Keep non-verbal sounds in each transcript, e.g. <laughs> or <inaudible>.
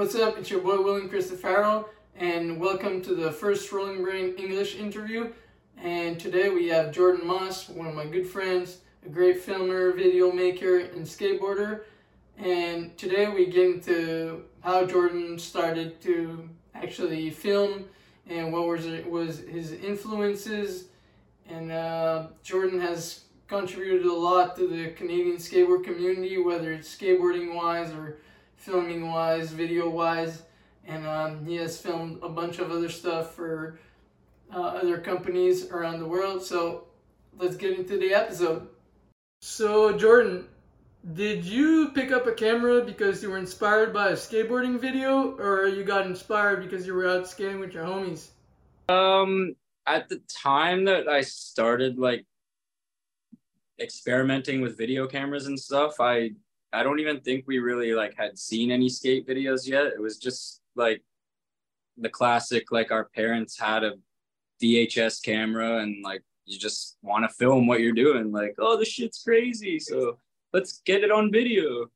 What's up? It's your boy William Cristofaro, and welcome to the first Rolling Brain English interview. And today we have Jordan Moss, one of my good friends, a great filmer, video maker, and skateboarder. And today we get into how Jordan started to actually film and what was was his influences. And uh, Jordan has contributed a lot to the Canadian skateboard community, whether it's skateboarding wise or filming wise, video wise, and um, he has filmed a bunch of other stuff for uh, other companies around the world. So let's get into the episode. So, Jordan, did you pick up a camera because you were inspired by a skateboarding video, or you got inspired because you were out skating with your homies? Um, at the time that I started like experimenting with video cameras and stuff, I I don't even think we really like had seen any skate videos yet. It was just like the classic like our parents had a VHS camera and like you just want to film what you're doing like oh this shit's crazy so let's get it on video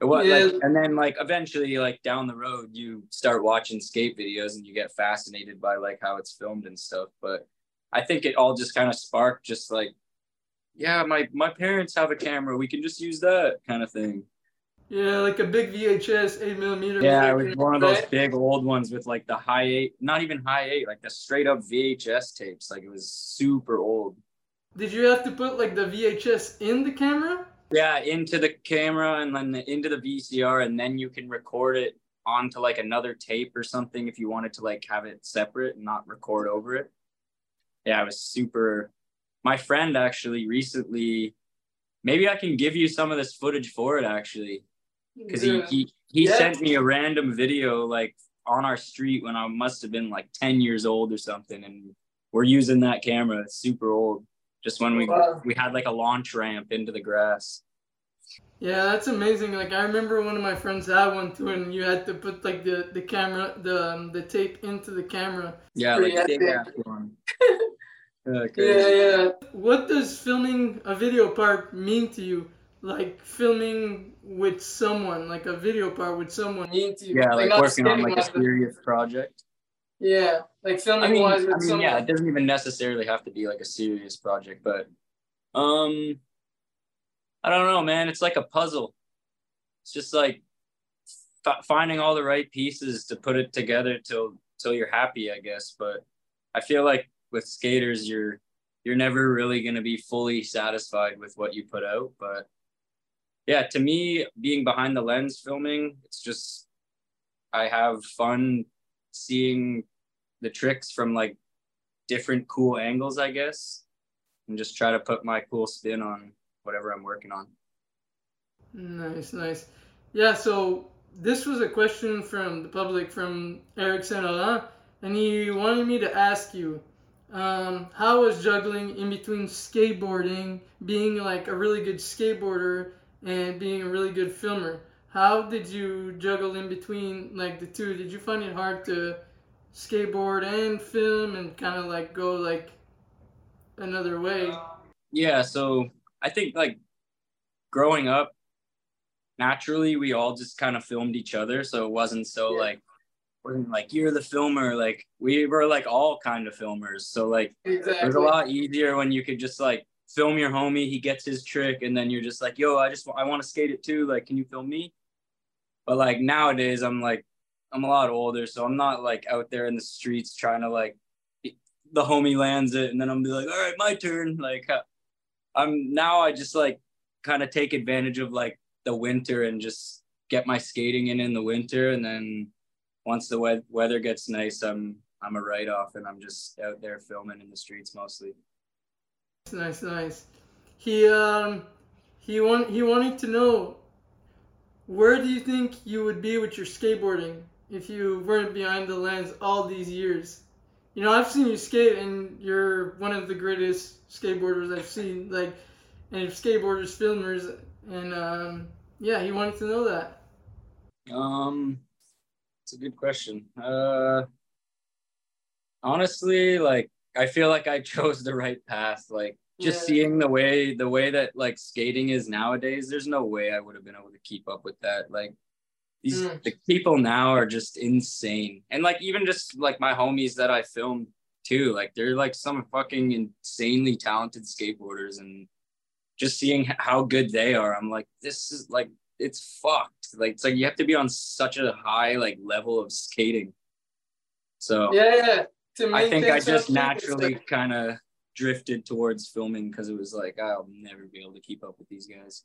what yeah. like, and then like eventually like down the road you start watching skate videos and you get fascinated by like how it's filmed and stuff but i think it all just kind of sparked just like yeah, my my parents have a camera. We can just use that kind of thing. Yeah, like a big VHS eight millimeter. Yeah, it was one of those big old ones with like the high eight, not even high eight, like the straight up VHS tapes. Like it was super old. Did you have to put like the VHS in the camera? Yeah, into the camera and then the, into the VCR, and then you can record it onto like another tape or something if you wanted to like have it separate and not record over it. Yeah, it was super my friend actually recently maybe I can give you some of this footage for it actually. Because he he, he yeah. sent me a random video like on our street when I must have been like 10 years old or something. And we're using that camera. It's super old. Just when we wow. we had like a launch ramp into the grass. Yeah, that's amazing. Like I remember one of my friends had one too, and you had to put like the the camera, the um, the tape into the camera. Yeah, like one. <laughs> Yeah, yeah, yeah. What does filming a video part mean to you? Like filming with someone, like a video part with someone mean to you? Yeah, like, like working on like a serious project. Yeah, like filming I mean, wise with I mean, someone. Yeah, it doesn't even necessarily have to be like a serious project, but um, I don't know, man. It's like a puzzle. It's just like f- finding all the right pieces to put it together till till you're happy, I guess. But I feel like with skaters you're you're never really going to be fully satisfied with what you put out but yeah to me being behind the lens filming it's just i have fun seeing the tricks from like different cool angles i guess and just try to put my cool spin on whatever i'm working on. Nice nice. Yeah so this was a question from the public from eric saint and he wanted me to ask you um, how was juggling in between skateboarding, being like a really good skateboarder, and being a really good filmer? How did you juggle in between like the two? Did you find it hard to skateboard and film and kind of like go like another way? Yeah, so I think like growing up, naturally we all just kind of filmed each other, so it wasn't so yeah. like wasn't like you're the filmer. Like we were like all kind of filmers. So like exactly. it was a lot easier when you could just like film your homie. He gets his trick and then you're just like yo i just i want to skate it too. Like can you film me? But like nowadays i'm like i'm a lot older so i'm not like out there in the streets trying to like the homie lands it and then i'm be like all right my turn. Like uh, i'm now i just like kind of take advantage of like the winter and just get my skating in in the winter and then once the we- weather gets nice, I'm I'm a write off and I'm just out there filming in the streets mostly. Nice, nice. He um he want he wanted to know where do you think you would be with your skateboarding if you weren't behind the lens all these years? You know, I've seen you skate and you're one of the greatest skateboarders I've seen. Like, and skateboarders, filmers, and um, yeah, he wanted to know that. Um, it's a good question. Uh, honestly, like I feel like I <laughs> chose the right path. Like just yeah. seeing the way the way that like skating is nowadays, there's no way I would have been able to keep up with that. Like these mm. the people now are just insane and like even just like my homies that i filmed too like they're like some fucking insanely talented skateboarders and just seeing how good they are i'm like this is like it's fucked like it's like you have to be on such a high like level of skating so yeah, yeah. i think i just naturally kind of drifted towards filming because it was like i'll never be able to keep up with these guys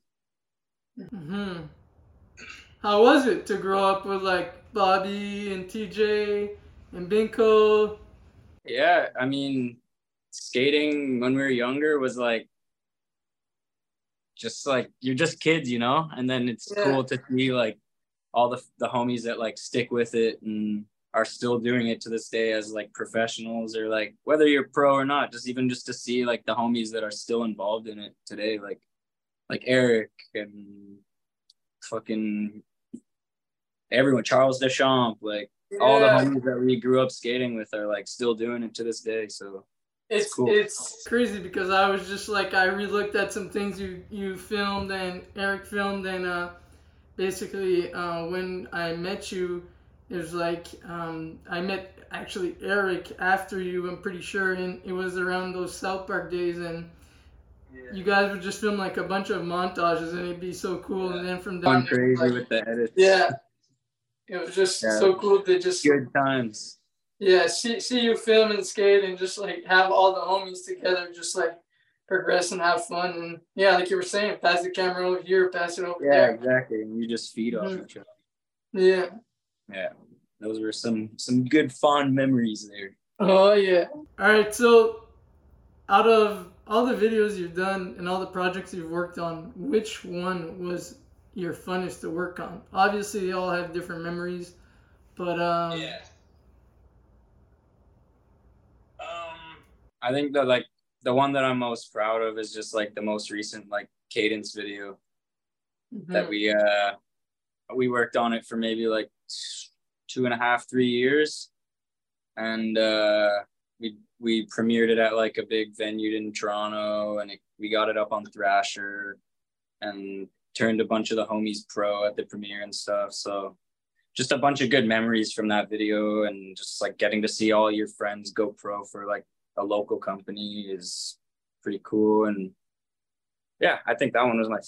hmm how was it to grow up with like Bobby and TJ and Binko? Yeah, I mean, skating when we were younger was like just like you're just kids, you know? And then it's yeah. cool to see like all the the homies that like stick with it and are still doing it to this day as like professionals or like whether you're pro or not, just even just to see like the homies that are still involved in it today, like like Eric and fucking everyone, Charles Deschamps, like yeah. all the homies that we grew up skating with are like still doing it to this day. So it's it's, cool. it's crazy because I was just like I relooked at some things you you filmed and Eric filmed and uh, basically uh, when I met you, it was like um, I met actually Eric after you. I'm pretty sure, and it was around those South Park days and you guys would just film like a bunch of montages and it'd be so cool. And then from down crazy like, with the edits. Yeah. It was just yeah. so cool to just good times. Yeah, see see you film and skate and just like have all the homies together, just like progress and have fun and yeah, like you were saying, pass the camera over here, pass it over yeah, there. Yeah, exactly. And you just feed mm-hmm. off each other. Yeah. Yeah. Those were some some good fond memories there. Oh yeah. All right, so out of all the videos you've done and all the projects you've worked on, which one was your funnest to work on? Obviously, they all have different memories, but um, yeah. Um, I think that like the one that I'm most proud of is just like the most recent like cadence video mm-hmm. that we uh we worked on it for maybe like two and a half three years and uh we we premiered it at like a big venue in Toronto, and it, we got it up on Thrasher, and turned a bunch of the homies pro at the premiere and stuff. So just a bunch of good memories from that video, and just like getting to see all your friends go pro for like a local company is pretty cool. And yeah, I think that one was my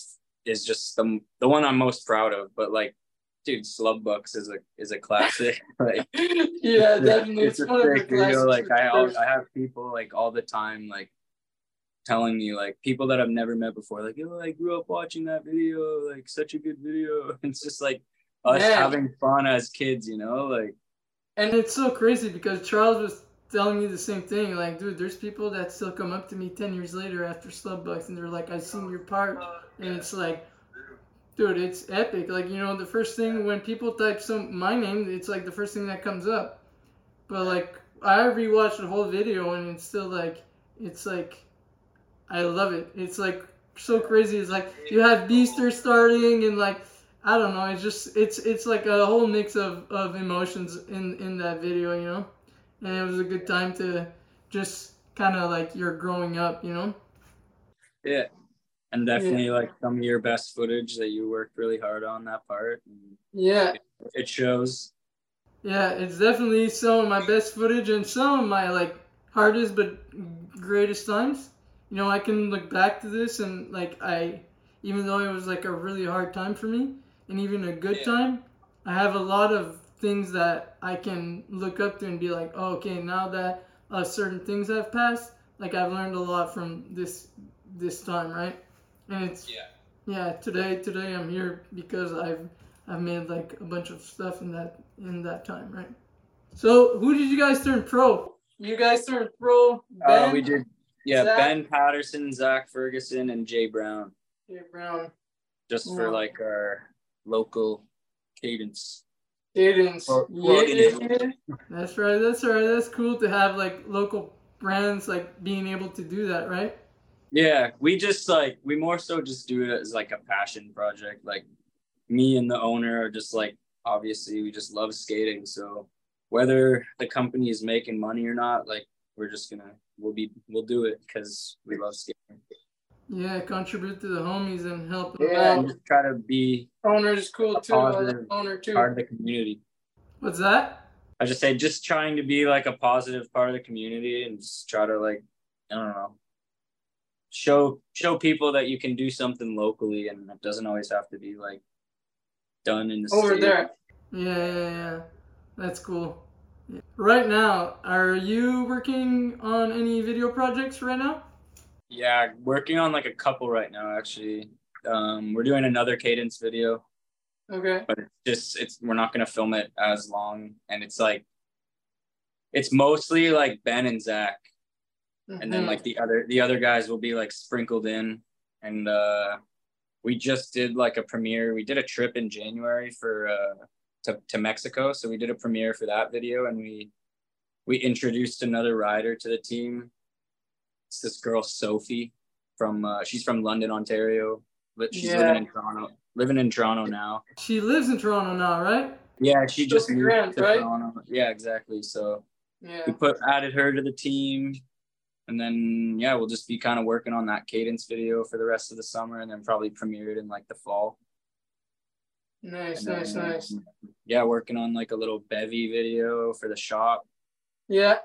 is just the the one I'm most proud of. But like dude, Slubbucks is a is a classic. <laughs> like, yeah, definitely. It's, <laughs> it's a sick video. Like I, I have people like all the time like telling me like people that I've never met before, like, yo, I grew up watching that video, like such a good video. <laughs> It's just like us Man. having fun as kids, you know, like. And it's so crazy because Charles was telling me the same thing. Like, dude, there's people that still come up to me ten years later after Slubbucks, and they're like, "I seen your part," and it's like Dude, it's epic. Like, you know, the first thing when people type some my name, it's like the first thing that comes up. But like I rewatched the whole video and it's still like it's like I love it. It's like so crazy. It's like you have Beaster starting and like I don't know, it's just it's it's like a whole mix of, of emotions in, in that video, you know? And it was a good time to just kinda like you're growing up, you know? Yeah and definitely yeah. like some of your best footage that you worked really hard on that part. yeah, it, it, shows. Yeah, it's definitely some of my best footage and some of my like hardest but greatest times. You know, I can look back to this and like I, even though it was like a really hard time for me and even a good yeah. time, I have a lot of things that I can look up to and be like, oh, okay, now that uh, certain things have passed, like I've learned a lot from this this time, right? And it's yeah. Yeah, today today I'm here because I've I've made like a bunch of stuff in that in that time, right? So who did you guys turn pro? You guys turned pro. Ben, uh, we did. Yeah, Zach? Ben Patterson, Zach Ferguson, and Jay Brown. Jay Brown. Just yeah. for like our local cadence. Cadence. yeah. That's right. That's right. That's cool to have like local brands like being able to do that, right? Yeah, we just like we more so just do it as like a passion project. Like me and the owner are just like obviously we just love skating. So whether the company is making money or not, like we're just gonna we'll be we'll do it because we love skating. Yeah, contribute to the homies and help yeah. And just try to be owner is cool too. Owner too. Part of the community. What's that? I just say just trying to be like a positive part of the community and just try to like I don't know show show people that you can do something locally and it doesn't always have to be like done in the over state. there. Yeah, yeah, yeah. That's cool. Right now, are you working on any video projects right now? Yeah, working on like a couple right now actually. Um, we're doing another cadence video. Okay. But it's just it's we're not gonna film it as long, and it's like it's mostly like Ben and Zach, mm-hmm. and then mm-hmm. like the other the other guys will be like sprinkled in, and uh, we just did like a premiere. We did a trip in January for uh to to Mexico, so we did a premiere for that video, and we we introduced another rider to the team it's this girl Sophie from uh, she's from London, Ontario, but she's yeah. living in Toronto. Living in Toronto now. She lives in Toronto now, right? Yeah, she Sophie just moved Grant, to right? Toronto. Yeah, exactly. So yeah. we put added her to the team, and then yeah, we'll just be kind of working on that cadence video for the rest of the summer, and then probably premiere it in like the fall. Nice, then, nice, nice. Yeah, working on like a little bevy video for the shop. Yeah.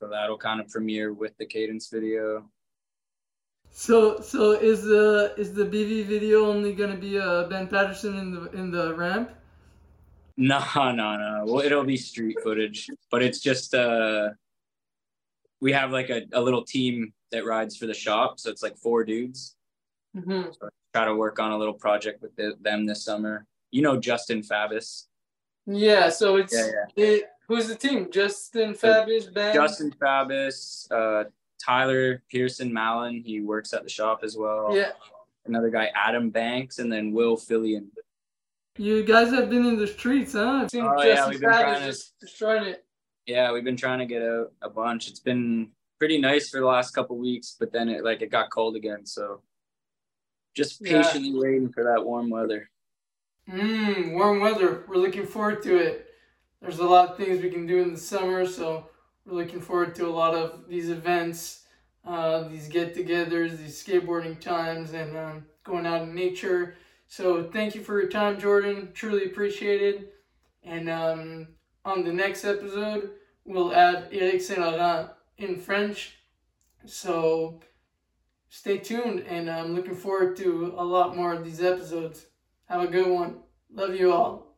So that'll kind of premiere with the cadence video. So so is the is the BV video only gonna be uh, Ben Patterson in the in the ramp? No, no, no. Well, it'll be street footage, but it's just uh, we have like a, a little team that rides for the shop, so it's like four dudes. Mm-hmm. So try to work on a little project with the, them this summer. You know Justin Fabis. Yeah, so it's yeah, yeah. It, Who's the team? Justin Fabis, Ben. Justin Fabis, uh, Tyler Pearson Mallon. He works at the shop as well. Yeah. Another guy, Adam Banks, and then Will Fillion. You guys have been in the streets, huh? I've seen oh, Justin yeah, we've been trying to, destroying it. Yeah, we've been trying to get out a bunch. It's been pretty nice for the last couple weeks, but then it like it got cold again, so just patiently yeah. waiting for that warm weather. Mmm, warm weather. We're looking forward to it there's a lot of things we can do in the summer, so we're looking forward to a lot of these events, uh, these get-togethers, these skateboarding times, and um, going out in nature. So thank you for your time, Jordan. Truly appreciated. And um, on the next episode, we'll add Eric Saint Laurent in French. So stay tuned, and I'm looking forward to a lot more of these episodes. Have a good one. Love you all.